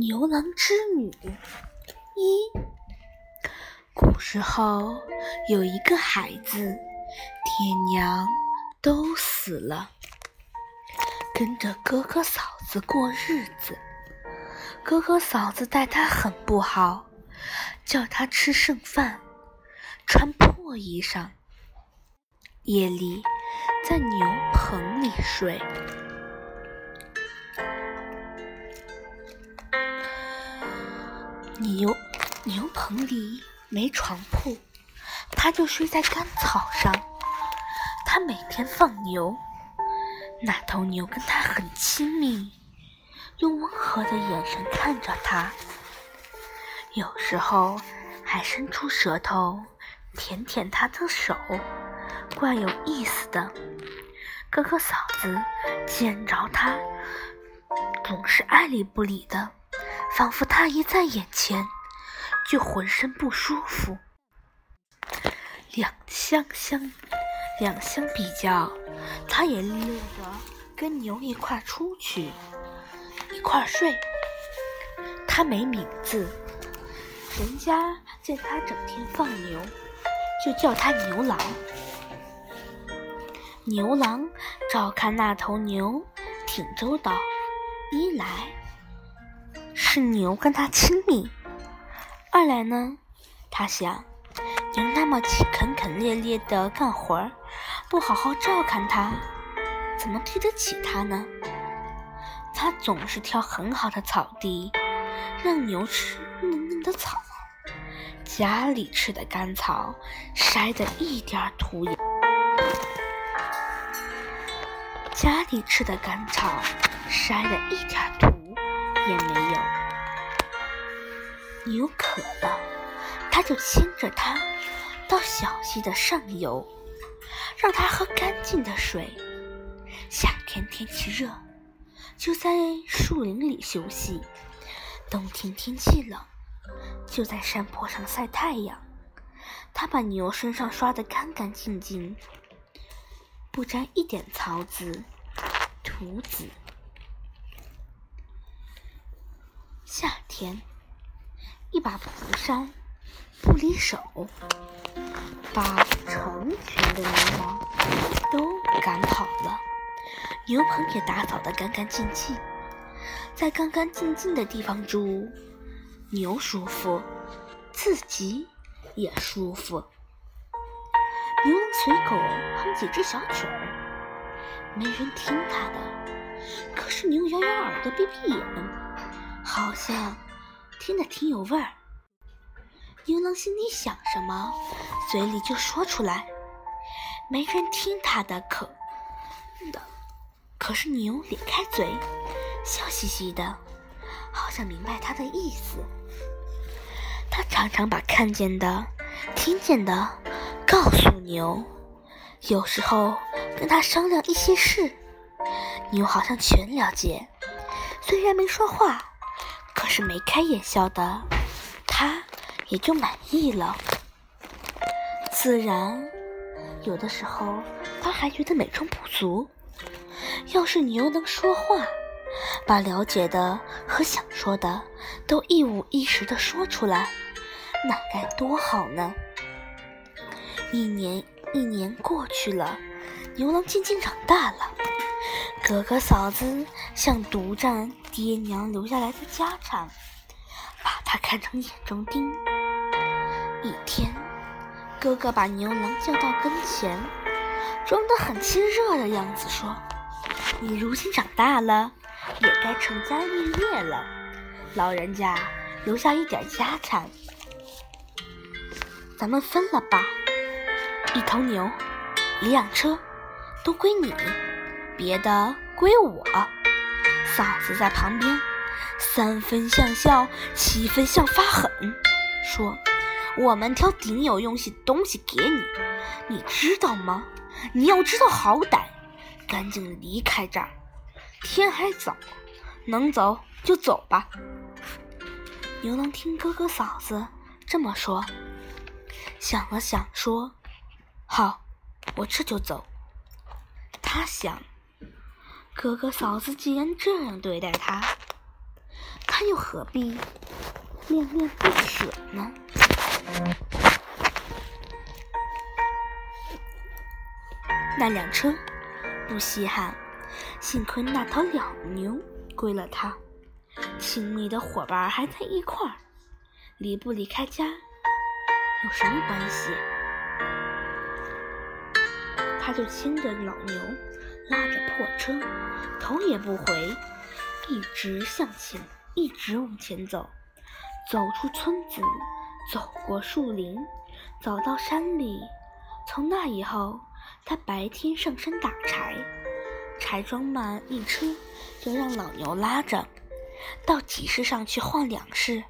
牛郎织女一。古时候有一个孩子，爹娘都死了，跟着哥哥嫂子过日子。哥哥嫂子待他很不好，叫他吃剩饭，穿破衣裳，夜里在牛棚里睡。牛牛棚里没床铺，他就睡在干草上。他每天放牛，那头牛跟他很亲密，用温和的眼神看着他，有时候还伸出舌头舔舔他的手，怪有意思的。哥哥嫂子见着他，总是爱理不理的。仿佛他一在眼前，就浑身不舒服。两相相，两相比较，他也乐得跟牛一块出去，一块睡。他没名字，人家见他整天放牛，就叫他牛郎。牛郎照看那头牛，挺周到。一来。是牛跟他亲密，二来呢，他想牛那么勤恳烈烈的干活儿，不好好照看他，怎么对得起他呢？他总是挑很好的草地，让牛吃嫩嫩的草，家里吃的干草筛得一点土也，家里吃的干草筛得一点土也没牛渴了，他就牵着它到小溪的上游，让它喝干净的水。夏天天气热，就在树林里休息；冬天天气冷，就在山坡上晒太阳。他把牛身上刷得干干净净，不沾一点草籽、土籽。夏天。一把蒲扇不离手，把成群的牛羊都赶跑了。牛棚也打扫得干干净净，在干干净净的地方住，牛舒服，自己也舒服。牛能随口哼几只小曲儿，没人听他的，可是牛摇摇耳朵，闭闭眼，好像。听得挺有味儿，牛郎心里想什么，嘴里就说出来，没人听他的，可的，可是牛咧开嘴，笑嘻嘻的，好像明白他的意思。他常常把看见的、听见的告诉牛，有时候跟他商量一些事，牛好像全了解，虽然没说话。可是眉开眼笑的，他也就满意了。自然，有的时候他还觉得美中不足。要是牛能说话，把了解的和想说的都一五一十的说出来，那该多好呢！一年一年过去了，牛郎渐渐长大了。哥哥嫂子想独占爹娘留下来的家产，把他看成眼中钉。一天，哥哥把牛郎叫到跟前，装得很亲热的样子说：“你如今长大了，也该成家立业了。老人家留下一点家产，咱们分了吧。一头牛，一辆车，都归你。”别的归我，嫂子在旁边，三分像笑，七分像发狠，说：“我们挑顶有用西东西给你，你知道吗？你要知道好歹，赶紧离开这儿，天还早，能走就走吧。”牛郎听哥哥嫂子这么说，想了想，说：“好，我这就走。”他想。哥哥嫂子既然这样对待他，他又何必恋恋不舍呢？那辆车不稀罕，幸亏那头老牛归了他。亲密的伙伴还在一块儿，离不离开家有什么关系？他就牵着老牛，拉着破车，头也不回，一直向前，一直往前走，走出村子，走过树林，走到山里。从那以后，他白天上山打柴，柴装满一车，就让老牛拉着。到集市上去换粮食，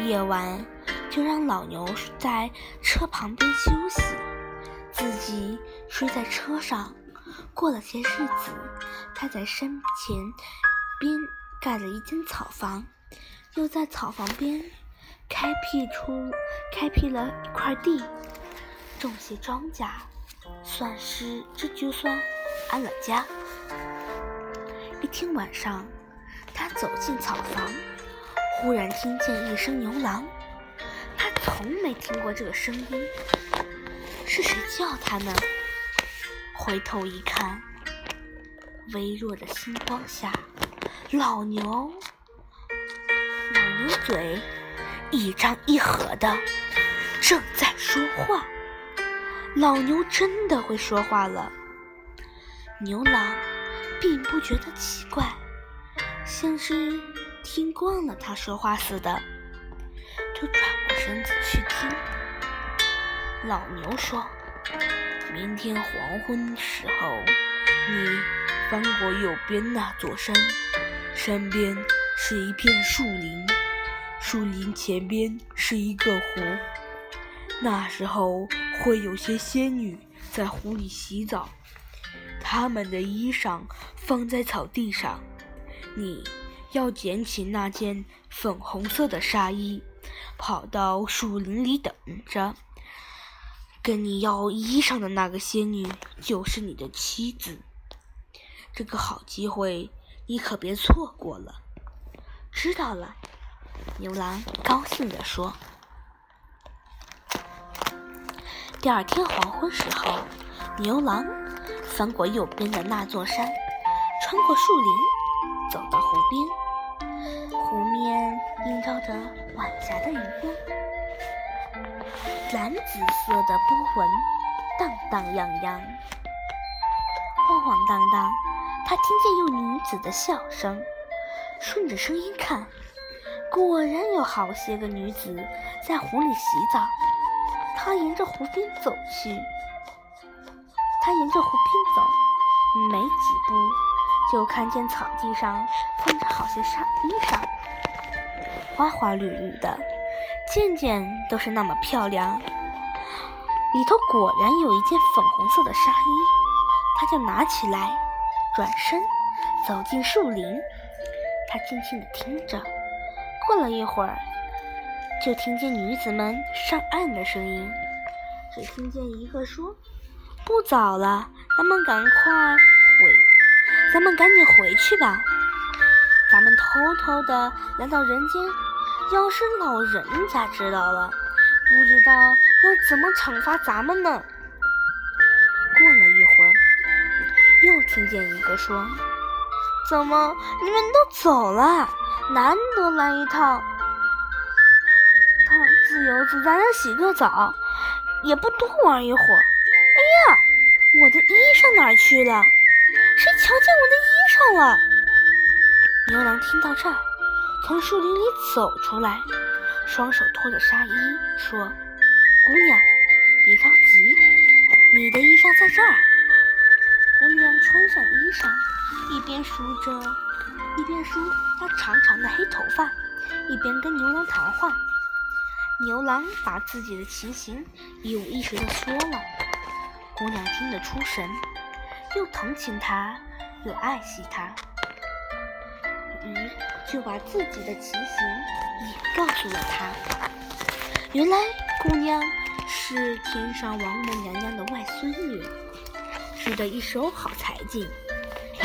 夜晚就让老牛在车旁边休息，自己睡在车上。过了些日子，他在山前边盖了一间草房，又在草房边开辟出开辟了一块地，种些庄稼，算是这就算安了家。一天晚上。他走进草房，忽然听见一声牛郎。他从没听过这个声音，是谁叫他呢？回头一看，微弱的星光下，老牛，老牛嘴一张一合的，正在说话。老牛真的会说话了。牛郎并不觉得奇怪。像是听惯了他说话似的，就转过身子去听。老牛说：“明天黄昏时候，你翻过右边那座山，山边是一片树林，树林前边是一个湖。那时候会有些仙女在湖里洗澡，她们的衣裳放在草地上。”你要捡起那件粉红色的纱衣，跑到树林里等着。跟你要衣裳的那个仙女就是你的妻子。这个好机会，你可别错过了。知道了，牛郎高兴地说。第二天黄昏时候，牛郎翻过右边的那座山，穿过树林。走到湖边，湖面映照着晚霞的余光，蓝紫色的波纹荡荡漾漾，晃晃荡荡。他听见有女子的笑声，顺着声音看，果然有好些个女子在湖里洗澡。他沿着湖边走去，他沿着湖边走，没几步。就看见草地上放着好些纱衣裳，花花绿绿的，件件都是那么漂亮。里头果然有一件粉红色的纱衣，他就拿起来，转身走进树林。他静静地听着，过了一会儿，就听见女子们上岸的声音。只听见一个说：“不早了，咱们赶快回。”咱们赶紧回去吧，咱们偷偷的来到人间，要是老人家知道了，不知道要怎么惩罚咱们呢。过了一会儿，又听见一个说：“怎么你们都走了？难得来一趟，他自由自在的洗个澡，也不多玩一会儿。哎呀，我的衣裳哪去了？”谁瞧见我的衣裳了？牛郎听到这儿，从树林里走出来，双手托着纱衣，说：“姑娘，别着急，你的衣裳在这儿。”姑娘穿上衣裳，一边梳着，一边梳她长长的黑头发，一边跟牛郎谈话。牛郎把自己的情形一五一十地说了，姑娘听得出神。又同情他，又爱惜他，于就把自己的情形也告诉了他。原来姑娘是天上王母娘娘的外孙女，织的一手好才镜，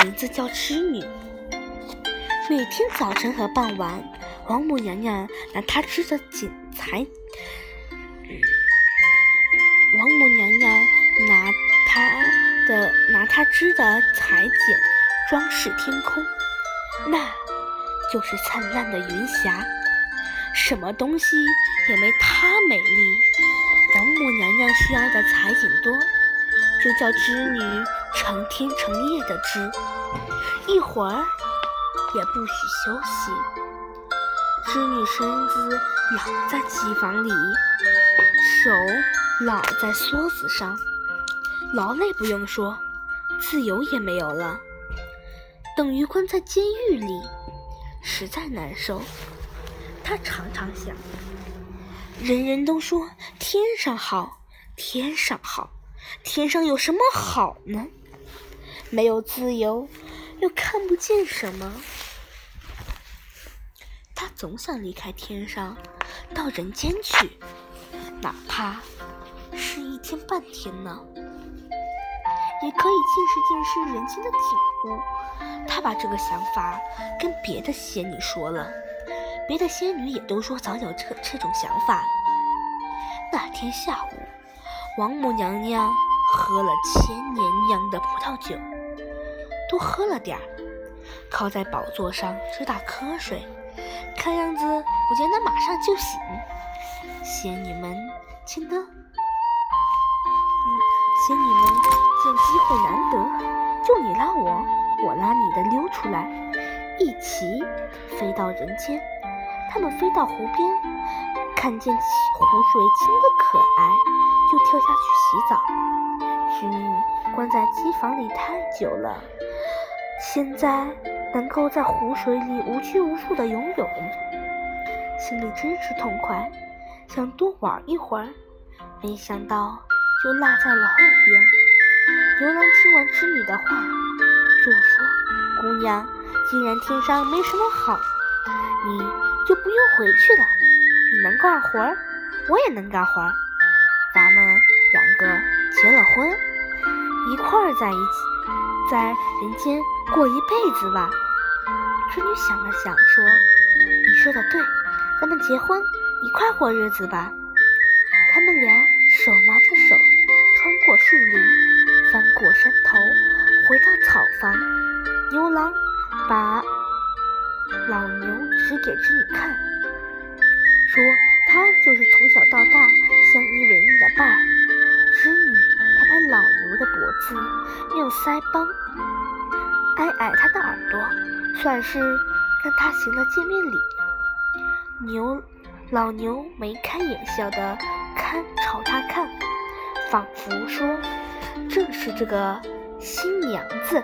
名字叫织女。每天早晨和傍晚，王母娘娘拿她织的锦裁，王母娘娘拿她的拿她织的彩剪装饰天空，那就是灿烂的云霞，什么东西也没它美丽。王母娘娘需要的彩锦多，就叫织女成天成夜的织，一会儿也不许休息。织女身子老在机房里，手老在梭子上，劳累不用说，自由也没有了，等于关在监狱里，实在难受。他常常想。人人都说天上好，天上好，天上有什么好呢？没有自由，又看不见什么。他总想离开天上，到人间去，哪怕是一天半天呢，也可以见识见识人间的景物。他把这个想法跟别的仙女说了。别的仙女也都说早有这这种想法。那天下午，王母娘娘喝了千年酿的葡萄酒，多喝了点儿，靠在宝座上直打瞌睡，看样子不见得马上就醒。仙女们见得，嗯，仙女们见机会难得，就你拉我，我拉你的溜出来，一起飞到人间。他们飞到湖边，看见湖水清的可爱，就跳下去洗澡。织女关在机房里太久了，现在能够在湖水里无拘无束的游泳，心里真是痛快，想多玩一会儿，没想到就落在了后边。牛郎听完织女的话，就说：“姑娘，既然天上没什么好，你……”就不用回去了。你能干活，我也能干活，咱们两个结了婚，一块儿在一起，在人间过一辈子吧。织女想了想，说：“你说的对，咱们结婚，一块过日子吧。”他们俩手拉着手，穿过树林，翻过山头，房。牛郎把。老牛指给织女看，说他就是从小到大相依为命的伴。织女拍拍老牛的脖子，用腮帮挨挨他的耳朵，算是跟他行了见面礼。牛老牛眉开眼笑的看朝他看，仿佛说：“正是这个新娘子。”